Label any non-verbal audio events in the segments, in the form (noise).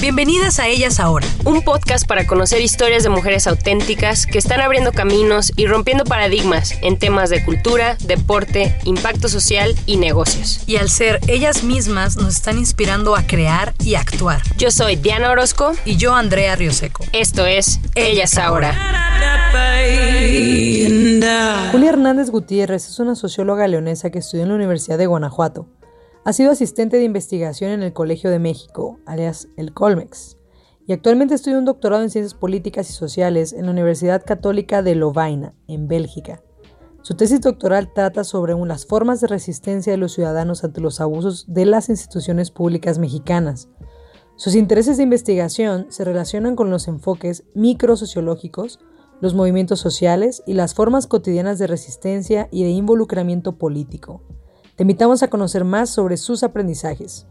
Bienvenidas a Ellas Ahora, un podcast para conocer historias de mujeres auténticas que están abriendo caminos y rompiendo paradigmas en temas de cultura, deporte, impacto social y negocios. Y al ser ellas mismas nos están inspirando a crear y actuar. Yo soy Diana Orozco y yo Andrea Rioseco. Esto es Ellas Ahora. Julia Hernández Gutiérrez es una socióloga leonesa que estudió en la Universidad de Guanajuato. Ha sido asistente de investigación en el Colegio de México, alias el Colmex, y actualmente estudia un doctorado en Ciencias Políticas y Sociales en la Universidad Católica de Lovaina, en Bélgica. Su tesis doctoral trata sobre las formas de resistencia de los ciudadanos ante los abusos de las instituciones públicas mexicanas. Sus intereses de investigación se relacionan con los enfoques microsociológicos, los movimientos sociales y las formas cotidianas de resistencia y de involucramiento político. Te invitamos a conocer más sobre sus aprendizajes.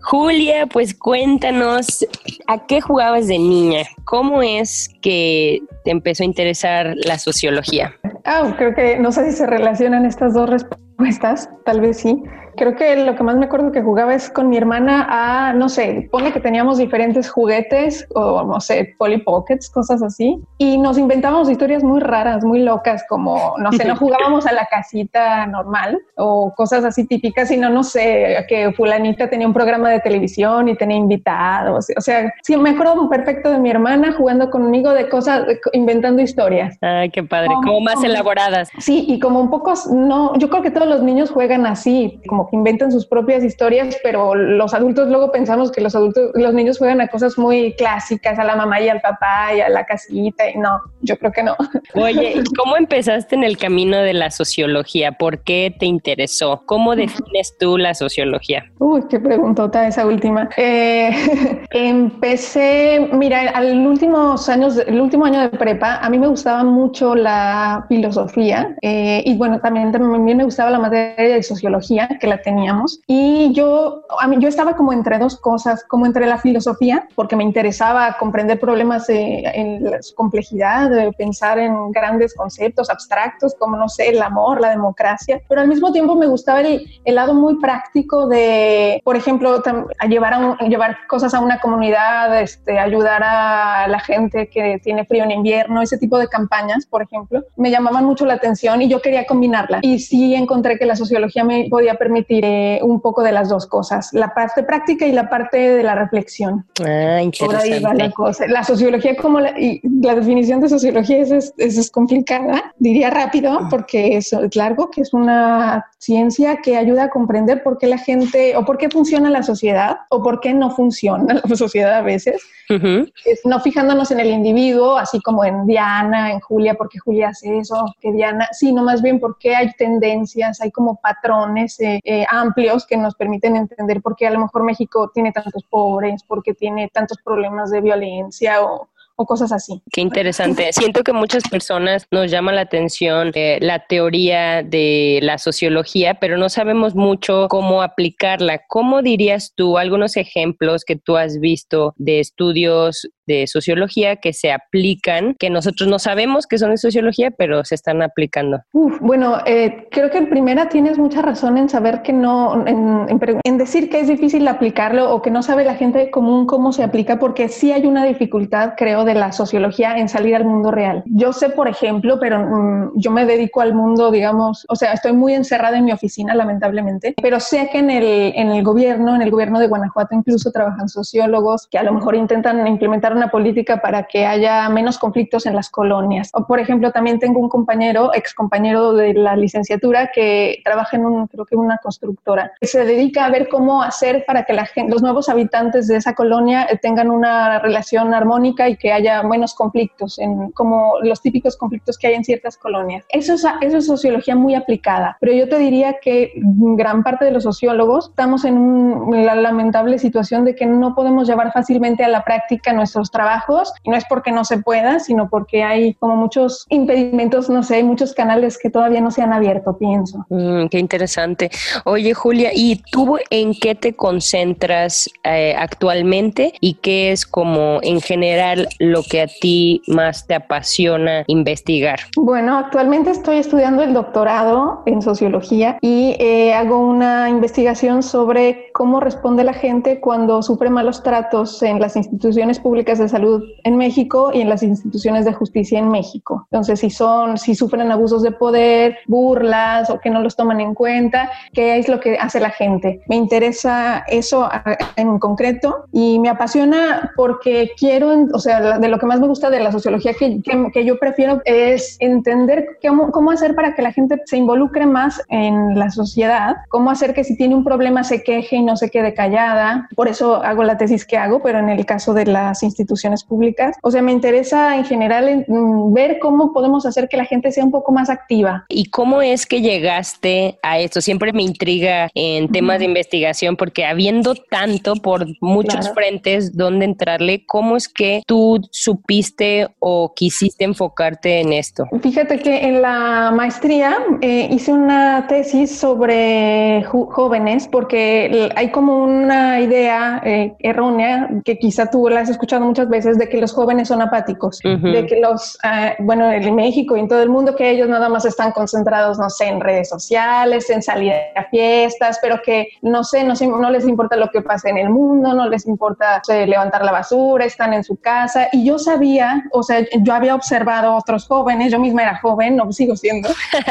Julia, pues cuéntanos, ¿a qué jugabas de niña? ¿Cómo es que te empezó a interesar la sociología? Ah, creo que no sé si se relacionan estas dos respuestas, tal vez sí. Creo que lo que más me acuerdo que jugaba es con mi hermana a, no sé, pone que teníamos diferentes juguetes o, no sé, Polly Pockets, cosas así. Y nos inventábamos historias muy raras, muy locas, como, no sé, no (laughs) jugábamos a la casita normal o cosas así típicas, sino, no sé, que fulanita tenía un programa de televisión y tenía invitados. O sea, sí, me acuerdo perfecto de mi hermana jugando conmigo de cosas, inventando historias. Ay, qué padre, como, más elaboradas. Sí, y como un poco, no, yo creo que todos los niños juegan así, como inventan sus propias historias, pero los adultos luego pensamos que los adultos, los niños juegan a cosas muy clásicas, a la mamá y al papá y a la casita, y no, yo creo que no. (laughs) Oye, ¿cómo empezaste en el camino de la sociología? ¿Por qué te interesó? ¿Cómo defines tú la sociología? Uy, qué preguntota esa última. Eh, (laughs) empecé, mira, al últimos años, el último año de prepa, a mí me gustaba mucho la filosofía eh, y bueno, también, también me gustaba la materia de sociología, que la teníamos. Y yo, a mí, yo estaba como entre dos cosas, como entre la filosofía, porque me interesaba comprender problemas en la complejidad, de pensar en grandes conceptos abstractos, como, no sé, el amor, la democracia, pero al mismo tiempo me gustaba el, el lado muy práctico de, por ejemplo, a llevar, a llevar cosas a una comunidad, este, ayudar a la gente que tiene frío en invierno, ese tipo de campañas, por ejemplo, me llamaban mucho la atención y yo quería combinarla. Y sí encontré que la sociología me podía permitir permitiré un poco de las dos cosas, la parte práctica y la parte de la reflexión. Ah, interesante. la, cosa. la sociología, como la, y la definición de sociología es, es, complicada, diría rápido, porque es, es largo, que es una ciencia que ayuda a comprender por qué la gente, o por qué funciona la sociedad, o por qué no funciona (laughs) la sociedad a veces. es no fijándonos en el individuo, así como en Diana, en Julia, por qué Julia hace eso, que Diana, sino más bien por qué hay tendencias, hay como patrones eh, eh, amplios que nos permiten entender por qué a lo mejor México tiene tantos pobres, por qué tiene tantos problemas de violencia o, o cosas así. Qué interesante. Siento que muchas personas nos llama la atención eh, la teoría de la sociología, pero no sabemos mucho cómo aplicarla. ¿Cómo dirías tú algunos ejemplos que tú has visto de estudios de sociología que se aplican, que nosotros no sabemos que son de sociología, pero se están aplicando? bueno, eh, creo que en primera tienes mucha razón en saber que no, en, decir que es difícil aplicarlo o que no sabe la gente común cómo se aplica, porque sí hay una dificultad, creo, de la sociología en salir al mundo real. Yo sé, por ejemplo, pero mm, yo me dedico al mundo, digamos, o sea, estoy muy encerrada en mi oficina, lamentablemente, pero sé que en el, en el gobierno, en el gobierno de Guanajuato incluso trabajan sociólogos que a lo mejor intentan implementar una política para que haya menos conflictos en las colonias. O, por ejemplo, también tengo un compañero, ex compañero de la licenciatura, que trabaja en un, creo que una constructora, que se dedica a ver cómo hacer para que la gente, los nuevos habitantes de esa colonia eh, tengan una relación armónica y que haya menos conflictos, en, como los típicos conflictos que hay en ciertas colonias. Eso es, eso es sociología muy aplicada, pero yo te diría que gran parte de los sociólogos estamos en la lamentable situación de que no podemos llevar fácilmente a la práctica nuestros trabajos y no es porque no se pueda, sino porque hay como muchos impedimentos, no sé, hay muchos canales que todavía no se han abierto, pienso. Mm, qué interesante. Oye, Julia, ¿y tú en qué te concentras eh, actualmente y qué es como en general lo que a ti más te apasiona investigar? Bueno, actualmente estoy estudiando el doctorado en sociología y eh, hago una investigación sobre cómo responde la gente cuando sufre malos tratos en las instituciones públicas de salud en México y en las instituciones de justicia en México. Entonces, si son, si sufren abusos de poder, burlas o que no los toman en cuenta, qué es lo que hace la gente. Me interesa eso en concreto y me apasiona porque quiero, o sea, de lo que más me gusta de la sociología que, que, yo prefiero es entender cómo, cómo hacer para que la gente se involucre más en la sociedad, cómo hacer que si tiene un problema se queje no se quede callada. Por eso hago la tesis que hago, pero en el caso de las instituciones públicas. O sea, me interesa en general mm, ver cómo podemos hacer que la gente sea un poco más activa. ¿Y cómo es que llegaste a esto? Siempre me intriga en temas de investigación porque habiendo tanto por muchos frentes donde entrarle, ¿cómo es que tú supiste o quisiste enfocarte en esto? Fíjate que en la maestría eh, hice una tesis sobre jóvenes porque hay como una idea eh, errónea que quizá tú la has escuchado muchas veces de que los jóvenes son apáticos, de que los, uh, bueno, en México y en todo el mundo, que ellos nada más están concentrados, no sé, en redes sociales, en salir a fiestas, pero que no sé, no, sé, no les importa lo que pasa en el mundo, no les importa levantar la basura, están en su casa. Y yo sabía, o sea, yo había observado a otros jóvenes, yo misma era joven, no sigo siendo, (laughs)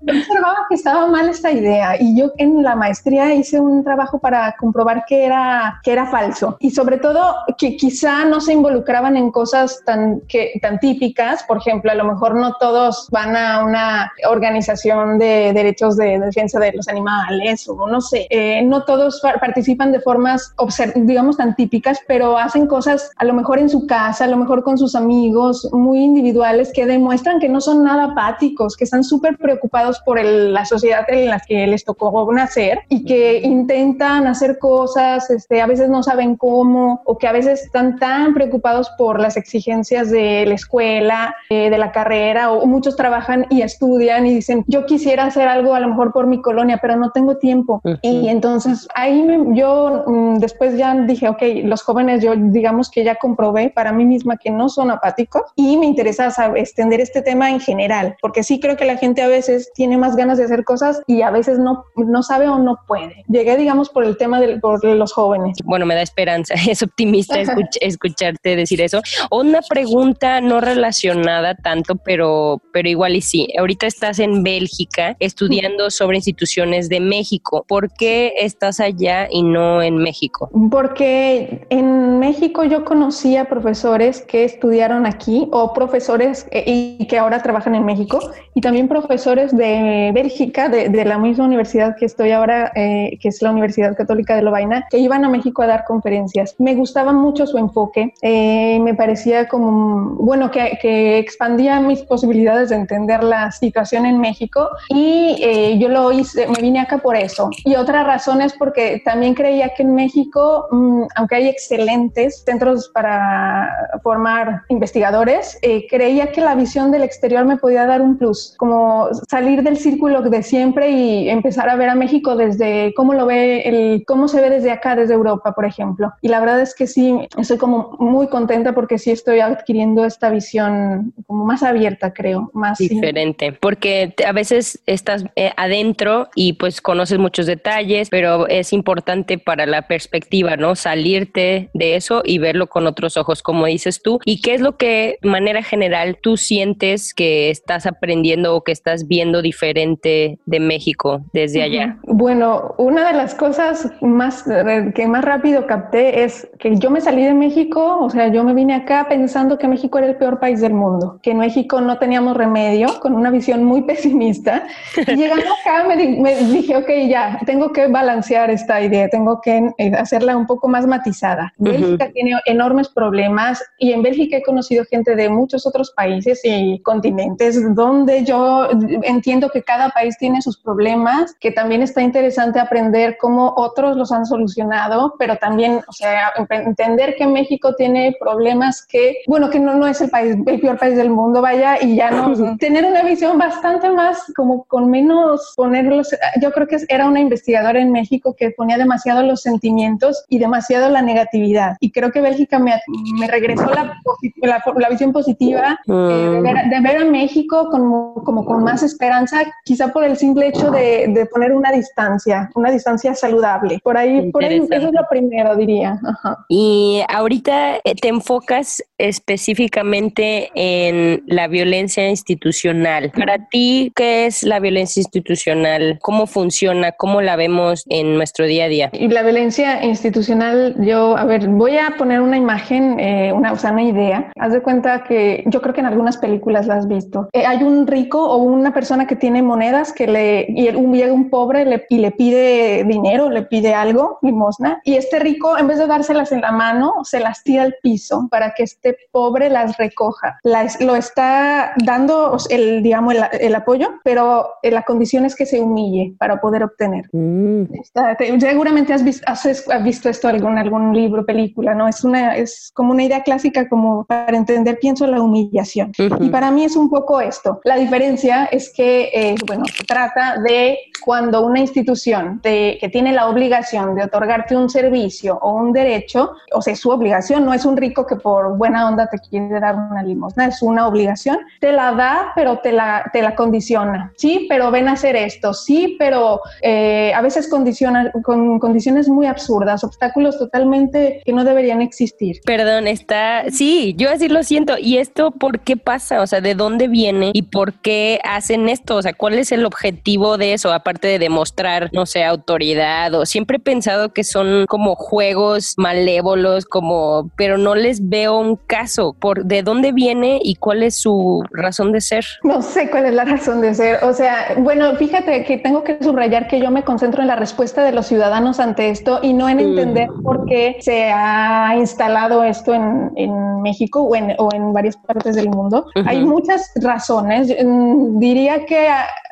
yo observaba que estaba mal esta idea y yo en la maestría hice un trabajo para comprobar que era, que era falso. Y sobre todo que quizá no se involucraban en cosas tan, que, tan típicas, por ejemplo, a lo mejor no todos van a una organización de derechos de defensa de los animales o no sé, eh, no todos participan de formas, digamos, tan típicas, pero hacen cosas a lo mejor en su casa, a lo mejor con sus amigos, muy individuales que demuestran que no son nada apáticos, que están súper preocupados por la sociedad en la que les tocó nacer y que intentan hacer cosas, este, a veces no saben cómo o que a veces están tan preocupados por las exigencias de la escuela, eh, de la carrera o muchos trabajan y estudian y dicen, yo quisiera hacer algo a lo mejor por mi colonia, pero no tengo tiempo. Y entonces ahí yo mm, después ya dije, ok, los jóvenes yo digamos que ya comprobé para mí misma que no son apáticos y me interesa extender este tema en general, porque sí creo que la gente a veces tiene más ganas de hacer cosas y a veces no, no sabe o no puede. Llegué, digamos, por el tema de por los jóvenes. Bueno, me da esperanza, (laughs) es optimista escucharte decir eso. Una pregunta no relacionada tanto, pero, pero igual y sí. Ahorita estás en Bélgica estudiando sobre instituciones de México. ¿Por qué estás allá y no en México? Porque en México yo conocía profesores que estudiaron aquí o profesores eh, y que ahora trabajan en México y también profesores de Bélgica, de, de la misma universidad que estoy ahora, eh, que es la Universidad Católica de Lovaina, que iban a México a dar conferencias. Me gustaba mucho su enfoque, eh, me parecía como, bueno, que, que, expandía mis posibilidades de entender la situación en México y eh, yo lo hice, me vine acá por eso. Y otra razón es porque también creía que en México, mmm, aunque hay excelentes centros para formar investigadores, creía que la visión del exterior me podía dar un plus, como salir del círculo de siempre y empezar a ver a México desde cómo lo ve, el, cómo se ve desde acá, desde Europa, por ejemplo. Y la verdad es que sí, estoy como muy contenta porque sí estoy adquiriendo esta visión como más abierta, creo, más diferente, porque a veces estás eh, adentro y pues conoces muchos detalles, pero es importante para la perspectiva, ¿no? Salirte de eso y verlo con otros ojos, como dices tú. ¿Y qué es lo que, de manera general, tú sientes que estás aprendiendo o que estás viendo diferente de México desde allá? Bueno, una de las cosas más eh, que más rápido capté es que yo me salí de México, o sea, yo me vine acá pensando que México era el peor país del mundo, que en México no teníamos remedio, con una visión muy (laughs) pesimista. Y llegando acá me, dije, ok, ya, tengo que balancear esta idea, tengo que eh, hacerla un poco más matizada. México tiene enormes enormes problemas y en Bélgica he conocido gente de muchos otros países y continentes donde yo entiendo que cada país tiene sus problemas, que también está interesante aprender cómo otros los han solucionado, pero también, o sea, entender que México tiene problemas que, bueno, que no, no es el país, el peor país del mundo, vaya, y ya no, (laughs) tener una visión bastante más como con menos ponerlos, yo creo que era una investigadora en México que ponía demasiado los sentimientos y demasiado la negatividad. Y creo que Bélgica me, me regresó la, la, la, visión positiva eh, de, ver, de, ver, a México como, como con más esperanza, quizá por el simple hecho de, de poner una distancia, una distancia saludable. Por ahí, por ahí eso es lo primero, diría. Ajá. Y ahorita eh, te enfocas específicamente en la violencia institucional. Para ti, ¿qué es la violencia institucional? ¿Cómo funciona? ¿Cómo la vemos en nuestro día a día? Y la violencia institucional, yo, a ver, voy a poner una imagen, eh, una, o sea, una idea. Haz de cuenta que yo creo que en algunas películas la has visto. Eh, hay un rico o una persona que tiene monedas que le, y un, llega un pobre le, y le pide dinero, le pide algo, limosna, y este rico, en vez de dárselas en la mano, se las tira al piso para que este pobre las recoja. Las, lo está dando el, digamos, el, el, apoyo, pero la condición es que se humille para poder obtener. Mm. Está, te, seguramente has visto, has, has visto esto en algún, algún libro, película, ¿no? Es, una, es como una idea clásica como para entender, pienso, la humillación. Uh -huh. Y para mí es un poco esto. La diferencia es que, eh, bueno, se trata de cuando una institución que tiene la obligación de otorgarte un servicio o un derecho, o sea, su obligación, no es un rico que por buena onda te quiere dar una limosna, es una obligación, te la da, pero te la, te la condiciona. Sí, pero ven a hacer esto, sí, pero eh, a veces condiciona con condiciones muy absurdas, obstáculos totalmente que no deberían existir. Perdón, está, sí, yo así lo siento. ¿Y esto por qué pasa? O sea, ¿de dónde viene y por qué hacen esto? O sea, ¿cuál es el objetivo de eso? Aparte de demostrar, no sé, autoridad o siempre he pensado que son como juegos malévolos, como, pero no les veo un caso por de dónde viene y cuál es su razón de ser. No sé cuál es la razón de ser. O sea, bueno, fíjate que tengo que subrayar que yo me concentro en la respuesta de los ciudadanos ante esto y no en entender mm. por qué se ha instalado esto en, en México o en, o en, varias partes del mundo. Uh -huh. Hay muchas razones. Mm, diría que,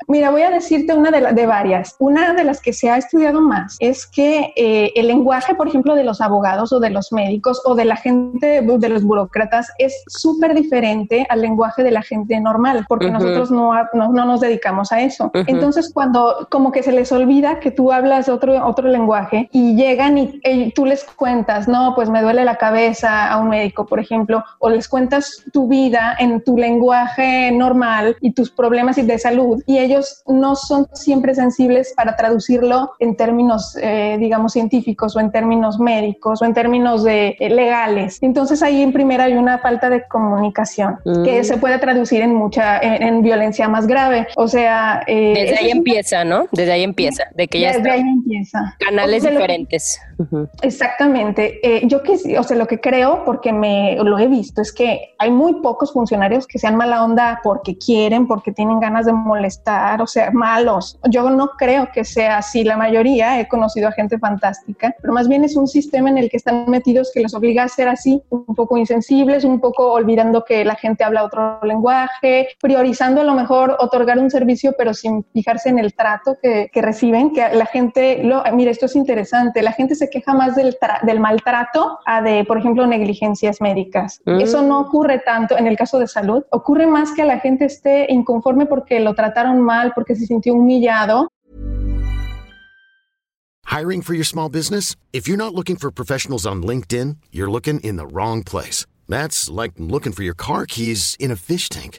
mira, voy a decirte una de, la, de, varias. Una de las que se ha estudiado más es que eh, el lenguaje, por ejemplo, de los abogados o de los médicos o de la gente, de los burócratas, es súper diferente al lenguaje de la gente normal, porque uh -huh. nosotros no, no, no, nos dedicamos a eso. Uh -huh. Entonces, cuando como que se les olvida que tú hablas otro, otro lenguaje y llegan y, y tú les cuentas, no, pues me duele la cabeza a un médico, por ejemplo, o les cuentas tu vida en tu lenguaje normal y tus problemas de salud, y ellos no son siempre sensibles para traducirlo en términos, eh, digamos, científicos o en términos médicos o en términos de, eh, legales. Entonces ahí en primera hay una falta de comunicación mm. que se puede traducir en mucha, en, en violencia más grave. O sea... Eh, Desde ahí empieza, ¿no? Desde ahí empieza, de que ya Desde ahí empieza. Canales o sea, diferentes. Exactamente. Eh, yo que, o sea, lo que creo, porque me lo he visto, es que hay muy pocos funcionarios que sean mala onda porque quieren, porque tienen ganas de molestar, o sea, malos. Yo no creo que sea así. La mayoría he conocido a gente fantástica, pero más bien es un sistema en el que están metidos que los obliga a ser así, un poco insensibles, un poco olvidando que la gente habla otro lenguaje, priorizando a lo mejor otorgar un servicio, pero sin fijarse en el trato que, reciben, que la gente, lo, mire, esto es interesante, la gente se queja más del, del maltrato a de, por ejemplo, negligencias médicas. Mm. Eso no ocurre tanto en el caso de salud, ocurre más que la gente esté inconforme porque lo trataron mal, porque se sintió humillado. Hiring for your small business? If you're not looking for professionals on LinkedIn, you're looking in the wrong place. That's like looking for your car keys in a fish tank.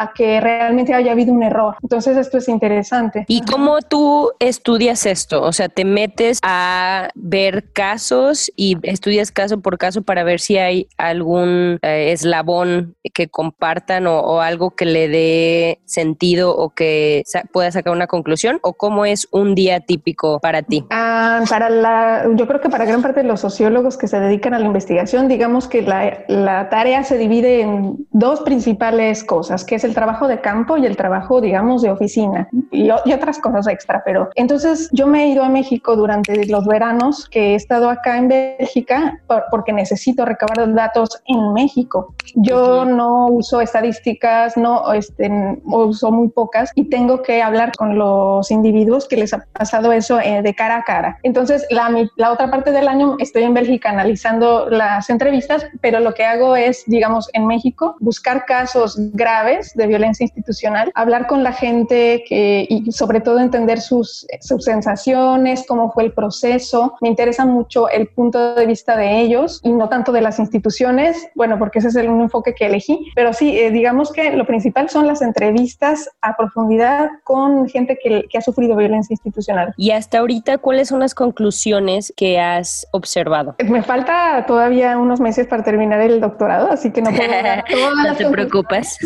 A que realmente haya habido un error. Entonces esto es interesante. ¿Y cómo tú estudias esto? O sea, te metes a ver casos y estudias caso por caso para ver si hay algún eh, eslabón que compartan o, algo que le dé sentido o que pueda sacar una conclusión o cómo es un día típico para ti? Ah, para la, yo creo que para gran parte de los sociólogos que se dedican a la investigación, digamos que la, la tarea se divide en dos principales cosas, que es el trabajo de campo y el trabajo, digamos, de oficina y, y otras cosas extra. Pero entonces yo me he ido a México durante los veranos que he estado acá en Bélgica porque necesito recabar datos en México. Yo no uso estadísticas, no este, uso muy pocas y tengo que hablar con los individuos que les ha pasado eso eh, de cara a cara. Entonces, la, la otra parte del año estoy en Bélgica analizando las entrevistas, pero lo que hago es, digamos, en México, buscar casos graves de violencia institucional, hablar con la gente que, y sobre todo entender sus, sus sensaciones, cómo fue el proceso. Me interesa mucho el punto de vista de ellos y no tanto de las instituciones, bueno, porque ese es el un enfoque que elegí, pero sí, eh, digamos que lo principal son las entrevistas a profundidad con gente que, que ha sufrido violencia institucional. Y hasta ahorita, ¿cuáles son las conclusiones que has observado? Me falta todavía unos meses para terminar el doctorado, así que no puedo dar (laughs) todas No te preocupes.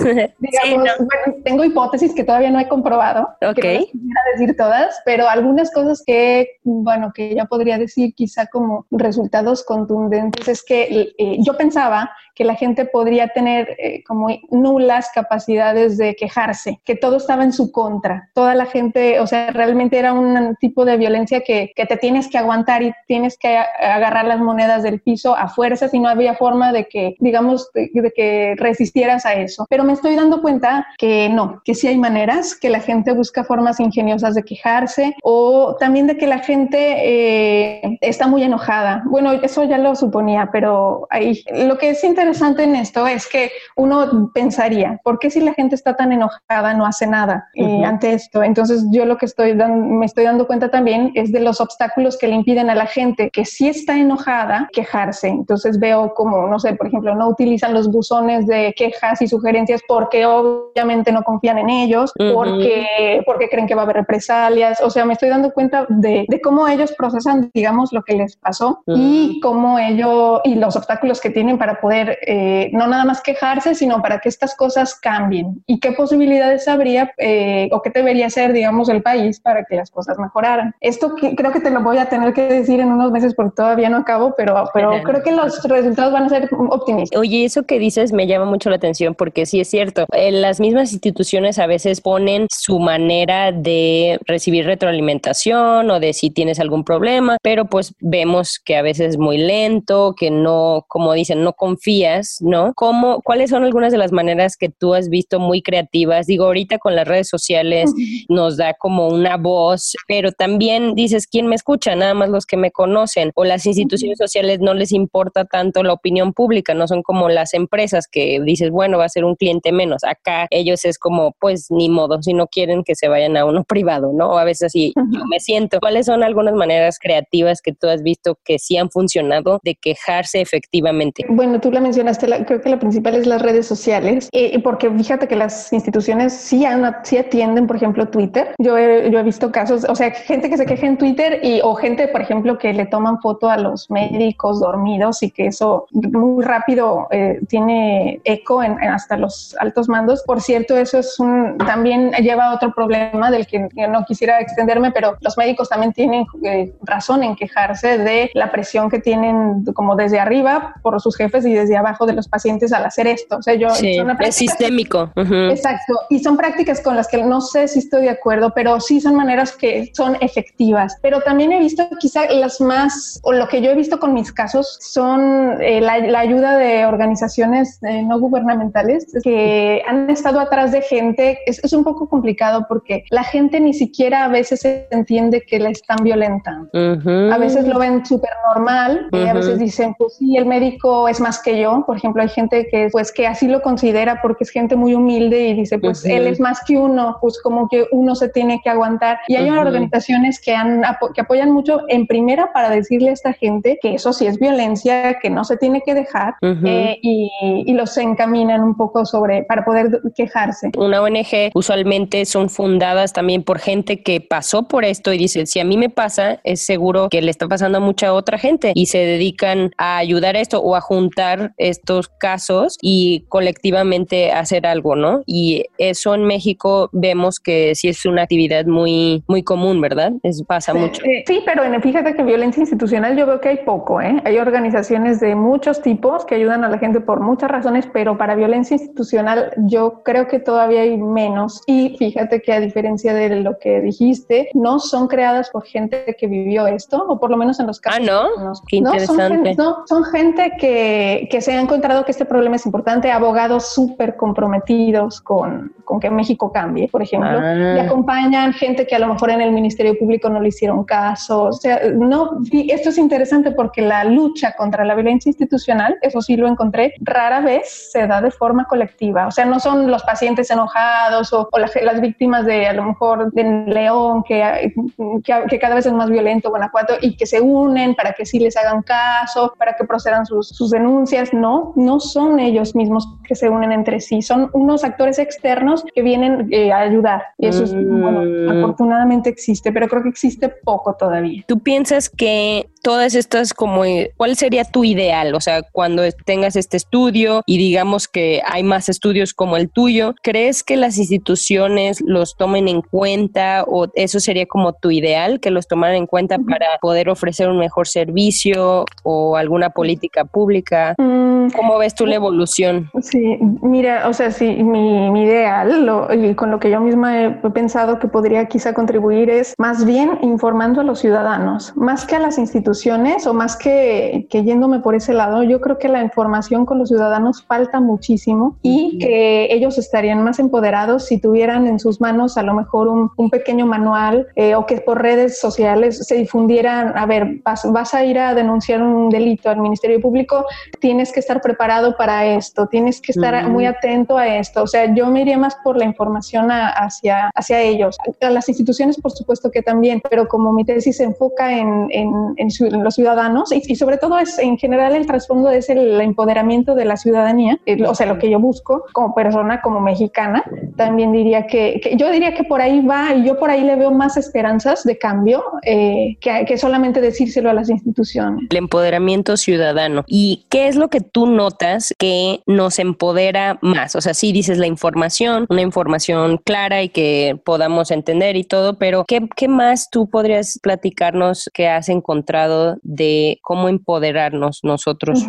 Digamos, tengo hipótesis que todavía no he comprobado. Ok. Que no decir todas, pero algunas cosas que, bueno, que ya podría decir quizá como resultados contundentes es que eh, yo pensaba que la gente podría tener eh, como nulas capacidades de quejarse, que todo estaba en su contra. Toda la gente, o sea, realmente era un tipo de violencia que, que te tienes que aguantar y tienes que agarrar las monedas del piso a fuerzas y no había forma de que, digamos, de, que resistieras a eso. Pero me estoy dando cuenta que no, que sí hay maneras, que la gente busca formas ingeniosas de quejarse o también de que la gente eh, está muy enojada. Bueno, eso ya lo suponía, pero ahí lo que es interesante en esto es que uno pensaría, ¿por qué si la gente está tan enojada no hace nada eh, ante esto? Entonces yo lo que estoy me estoy dando cuenta también es de los obstáculos que le impiden a la gente que sí está enojada quejarse. Entonces veo como, no sé, por ejemplo, no utilizan los buzones de quejas y sugerencias porque obviamente no confían en ellos, porque, porque creen que va a haber represalias. O sea, me estoy dando cuenta de, de cómo ellos procesan, digamos, lo que les pasó y cómo ellos y los obstáculos que tienen para poder eh, no nada más quejarse, sino para que estas cosas cambien. ¿Y qué posibilidades habría eh, o qué debería hacer, digamos, el país para que las cosas mejoraran? Esto creo que te lo voy a tener que decir en unos meses porque todavía no acabo, pero, pero creo que los resultados van a ser optimistas. Oye, eso que dices me llama mucho la atención porque sí es cierto. En las mismas instituciones a veces ponen su manera de recibir retroalimentación o de si tienes algún problema, pero pues vemos que a veces es muy lento, que no, como dicen, no confía ¿no? ¿Cómo, ¿Cuáles son algunas de las maneras que tú has visto muy creativas? Digo, ahorita con las redes sociales (laughs) nos da como una voz, pero también dices, ¿quién me escucha? Nada más los que me conocen. O las instituciones sociales no les importa tanto la opinión pública, no son como las empresas que dices, bueno, va a ser un cliente menos. Acá ellos es como, pues ni modo, si no quieren que se vayan a uno (laughs) privado, ¿no? O a veces así yo me siento. ¿Cuáles son algunas maneras creativas que tú has visto que sí han funcionado de quejarse efectivamente? Bueno, tú la mencionaste, creo que la principal es las redes sociales, eh, porque fíjate que las instituciones sí, sí atienden, por ejemplo, Twitter. Yo he, yo he visto casos, o sea, gente que se queja en Twitter y o gente, por ejemplo, que le toman foto a los médicos dormidos y que eso muy rápido eh, tiene eco en, hasta los altos mandos. Por cierto, eso es un también lleva a otro problema del que no quisiera extenderme, pero los médicos también tienen eh, razón en quejarse de la presión que tienen como desde arriba por sus jefes y desde abajo de los pacientes al hacer esto. O sea, yo... es sistémico. Exacto. Y son prácticas con las que no sé si estoy de acuerdo, pero sí son maneras que son efectivas. Pero también he visto quizá las más, o lo que yo he visto con mis casos, son eh, la, ayuda de organizaciones eh, no gubernamentales que han estado atrás de gente. Es, es, un poco complicado porque la gente ni siquiera a veces entiende que la están violentando. A veces lo ven súper normal y a veces dicen, pues sí, el médico es más que yo Por ejemplo, hay gente que pues que así lo considera porque es gente muy humilde y dice, pues él es más que uno, pues como que uno se tiene que aguantar. Y hay organizaciones que, han, que apoyan mucho en primera para decirle a esta gente que eso sí es violencia, que no se tiene que dejar eh, y, y, los encaminan un poco sobre para poder quejarse. Una ONG usualmente son fundadas también por gente que pasó por esto y dice, si a mí me pasa, es seguro que le está pasando a mucha otra gente y se dedican a ayudar a esto o a juntar estos casos y colectivamente hacer algo, ¿no? Y eso en México vemos que sí es una actividad muy, muy común, ¿verdad? Es, pasa mucho. sí, pero fíjate que violencia institucional yo veo que hay poco, ¿eh? Hay organizaciones de muchos tipos que ayudan a la gente por muchas razones, pero para violencia institucional yo creo que todavía hay menos. Y fíjate que a diferencia de lo que dijiste, no son creadas por gente que vivió esto, o por lo menos en los casos. Ah, no. Qué interesante. No, son gente, que, que, se ha encontrado que este problema es importante, abogados súper comprometidos con, con, que México cambie, por ejemplo, y ah. acompañan gente que a lo mejor en el Ministerio Público no le hicieron caso. O sea, no, esto es interesante porque la lucha contra la violencia institucional, eso sí lo encontré, rara vez se da de forma colectiva. O sea, no son los pacientes enojados o, las, víctimas de a lo mejor de León, que, que, cada vez es más violento, Guanajuato, y que se unen para que sí les hagan caso, para que procedan sus, sus denuncias. No, no son ellos mismos que se unen entre sí, son unos actores externos que vienen eh, a ayudar. Y eso es, bueno, mm. afortunadamente existe, pero creo que existe poco todavía. ¿Tú piensas que todas estas como, eh, cuál sería tu ideal? O sea, cuando tengas este estudio y digamos que hay más estudios como el tuyo, ¿crees que las instituciones los tomen en cuenta o eso sería como tu ideal, que los tomaran en cuenta para poder ofrecer un mejor servicio o alguna política pública? Mm. ¿Cómo ves tú la evolución? Sí, mira, o sea, sí, mi, mi ideal lo, y con lo que yo misma he pensado que podría quizá contribuir es más bien informando a los ciudadanos, más que a las instituciones o más que, que yéndome por ese lado, yo creo que la información con los ciudadanos falta muchísimo y que ellos estarían más empoderados si tuvieran en sus manos a lo mejor un, un pequeño manual eh, o que por redes sociales se difundieran, a ver, vas, vas a ir a denunciar un delito al Ministerio Público, tienes que estar preparado para esto, tienes que estar muy atento a esto. O sea, yo me iría más por la información hacia, hacia ellos. A las instituciones, por supuesto que también, pero como mi tesis se enfoca en, en, los ciudadanos y, sobre todo es en general el trasfondo es el, empoderamiento de la ciudadanía, o sea, lo que yo busco como persona, como mexicana, también diría que, yo diría que por ahí va y yo por ahí le veo más esperanzas de cambio eh, que, que solamente decírselo a las instituciones. El empoderamiento ciudadano. ¿Y qué es lo que tú notas que nos empodera más? O sea, sí dices la información, una información clara y que podamos entender y todo, pero ¿qué, qué más tú podrías platicarnos que has encontrado de cómo empoderarnos nosotros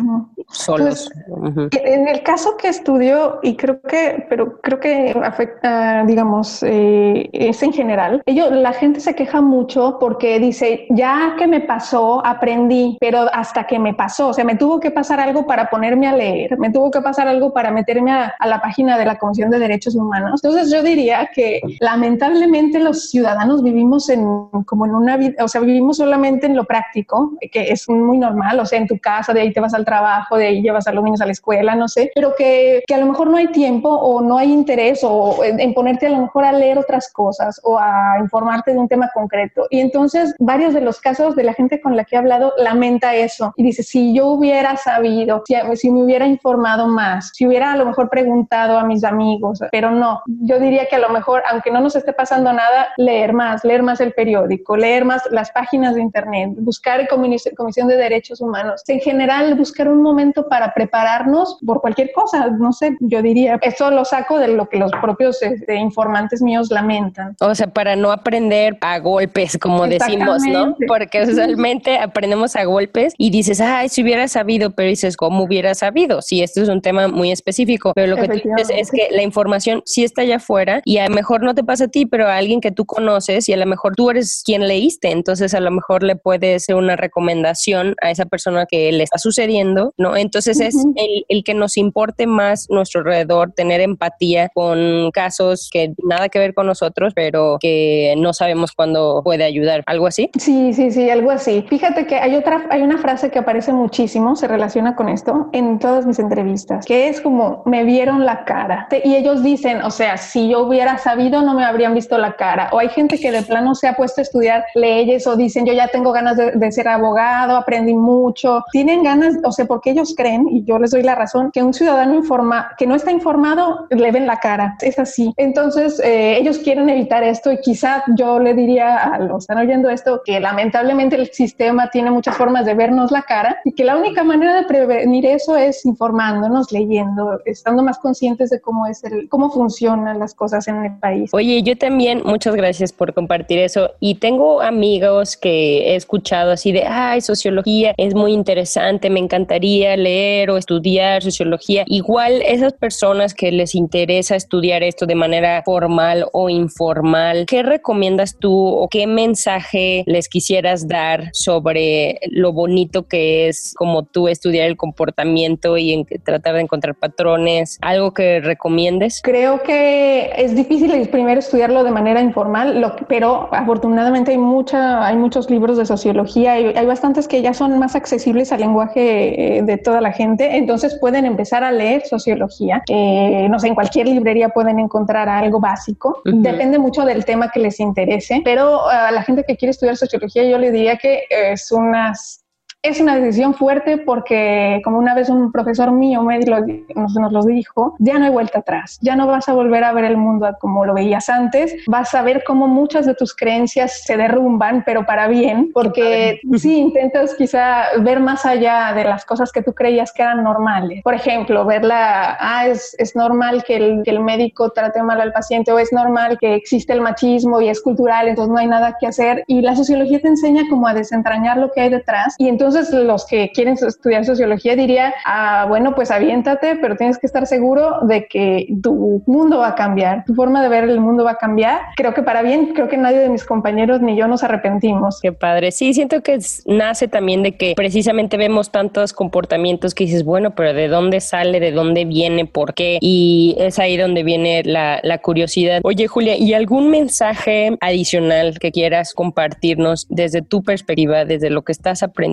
solos? Pues, en el caso que estudio, y creo que, pero creo que afecta, digamos, eh, es en general, ellos, la gente se queja mucho porque dice, ya que me pasó, aprendí, pero hasta que me pasó, o sea, me tuvo que pasar algo para ponerme a leer, me tuvo que pasar algo para meterme a, a la página de la Comisión de Derechos Humanos. Entonces yo diría que lamentablemente los ciudadanos vivimos en como en una vida, o sea, vivimos solamente en lo práctico, que es muy normal, o sea, en tu casa, de ahí te vas al trabajo, de ahí llevas a los niños a la escuela, no sé, pero que, que a lo mejor no hay tiempo o no hay interés o en, ponerte a lo mejor a leer otras cosas o a informarte de un tema concreto. Y entonces varios de los casos de la gente con la que he hablado lamenta eso y dice, si yo hubiera sabido, si, si me hubiera informado más, si hubiera a lo mejor preguntado a mis amigos, pero no, yo diría que a lo mejor, aunque no nos esté pasando nada, leer más, leer más el periódico, leer más las páginas de internet, buscar comisión de derechos humanos, en general buscar un momento para prepararnos por cualquier cosa, no sé, yo diría, eso lo saco de lo que los propios este, informantes míos lamentan. O sea, para no aprender a golpes, como decimos, ¿no? Porque usualmente aprendemos a golpes y dices, ay, si hubiera sabido, pero dices, ¿cómo hubiera sabido? Si esto es un tema muy específico, pero lo que tú dices es que la información sí está allá afuera y a lo mejor no te pasa a ti, pero a alguien que tú conoces y a lo mejor tú eres quien leíste, entonces a lo mejor le puede ser una recomendación a esa persona que le está sucediendo, ¿no? ¿No? Entonces es el, el que nos importe más nuestro alrededor, tener empatía con casos que nada que ver con nosotros, pero que no sabemos cuándo puede ayudar. ¿Algo así? Sí, sí, sí, algo así. Fíjate que hay otra, hay una frase que aparece muchísimo, se relaciona con esto en todas mis entrevistas, que es como me vieron la cara. Y ellos dicen, o sea, si yo hubiera sabido, no me habrían visto la cara. O hay gente que de plano se ha puesto a estudiar leyes o dicen, yo ya tengo ganas de, ser abogado, aprendí mucho. Tienen ganas, o sea, porque ellos creen, y yo les doy la razón, que un ciudadano informa, que no está informado, le ven la cara. Es así. Entonces, eh, ellos quieren evitar esto y quizá yo le diría a los están oyendo esto que lamentablemente el sistema tiene muchas formas de vernos la cara y que la única manera de prevenir eso es informándonos, leyendo, estando más conscientes de cómo es el, cómo funcionan las cosas en el país. Oye, yo también, muchas gracias por compartir eso. Y tengo amigos que he escuchado así de, ay, sociología es muy interesante, me encantaría leer o estudiar sociología. Igual esas personas que les interesa estudiar esto de manera formal o informal, ¿qué recomiendas tú o qué mensaje les quisieras dar sobre lo bonito que es como tú estudiar el comportamiento y tratar de encontrar patrones? ¿Algo que recomiendes? Creo que es difícil primero estudiarlo de manera informal, pero afortunadamente hay, mucha, hay muchos libros de sociología y hay bastantes que ya son más accesibles al lenguaje eh, de toda la gente, entonces pueden empezar a leer sociología. Eh, no sé, en cualquier librería pueden encontrar algo básico. Depende mucho del tema que les interese, pero a la gente que quiere estudiar sociología yo le diría que es unas es una decisión fuerte porque, como una vez un profesor mío me nos, nos lo dijo, ya no hay vuelta atrás, ya no vas a volver a ver el mundo como lo veías antes, vas a ver cómo muchas de tus creencias se derrumban, pero para bien, porque si (laughs) intentas quizá ver más allá de las cosas que tú creías que eran normales. Por ejemplo, verla, ah, es, es normal que el, que el médico trate mal al paciente o es normal que existe el machismo y es cultural, entonces no hay nada que hacer. Y la sociología te enseña como a desentrañar lo que hay detrás y entonces entonces los que quieren estudiar sociología diría, ah, bueno, pues aviéntate, pero tienes que estar seguro de que tu mundo va a cambiar, tu forma de ver el mundo va a cambiar. Creo que para bien, creo que nadie de mis compañeros ni yo nos arrepentimos. Qué padre. Sí, siento que nace también de que precisamente vemos tantos comportamientos que dices, bueno, pero ¿de dónde sale? ¿De dónde viene? ¿Por qué? Y es ahí donde viene la, la curiosidad. Oye, Julia, ¿y algún mensaje adicional que quieras compartirnos desde tu perspectiva, desde lo que estás aprendiendo?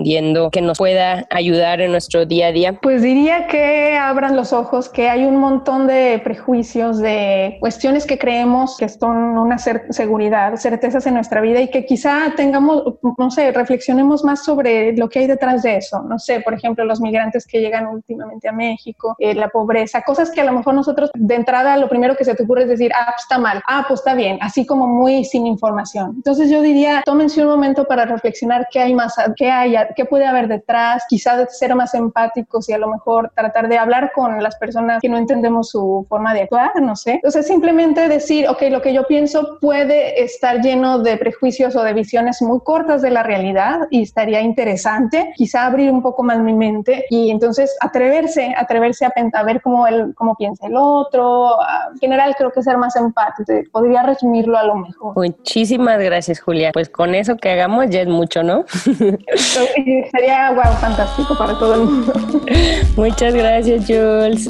Que nos pueda ayudar en nuestro día a día? Pues diría que abran los ojos, que hay un montón de prejuicios, de cuestiones que creemos que son una seguridad, certezas en nuestra vida y que quizá tengamos, no sé, reflexionemos más sobre lo que hay detrás de eso. No sé, por ejemplo, los migrantes que llegan últimamente a México, eh, la pobreza, cosas que a lo mejor nosotros de entrada lo primero que se te ocurre es decir, ah, pues está mal, ah, pues está bien, así como muy sin información. Entonces yo diría, tómense un momento para reflexionar qué hay más, qué hay, qué puede haber detrás, quizás ser más empáticos y a lo mejor tratar de hablar con las personas que no entendemos su forma de actuar, no sé. Entonces simplemente decir, ok, lo que yo pienso puede estar lleno de prejuicios o de visiones muy cortas de la realidad y estaría interesante quizá abrir un poco más mi mente y entonces atreverse, atreverse a, a ver cómo, el, cómo piensa el otro. En general creo que ser más empático, podría resumirlo a lo mejor. Muchísimas gracias, Julia. Pues con eso que hagamos ya es mucho, ¿no? (laughs) sería wow, fantástico para todo el mundo. (laughs) Muchas gracias, Jules.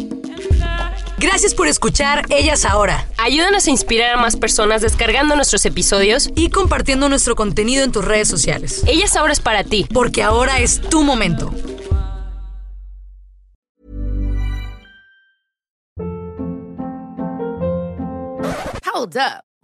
Gracias por escuchar Ellas Ahora. Ayúdanos a inspirar a más personas descargando nuestros episodios y compartiendo nuestro contenido en tus redes sociales. Ellas Ahora es para ti, porque ahora es tu momento. Hold up.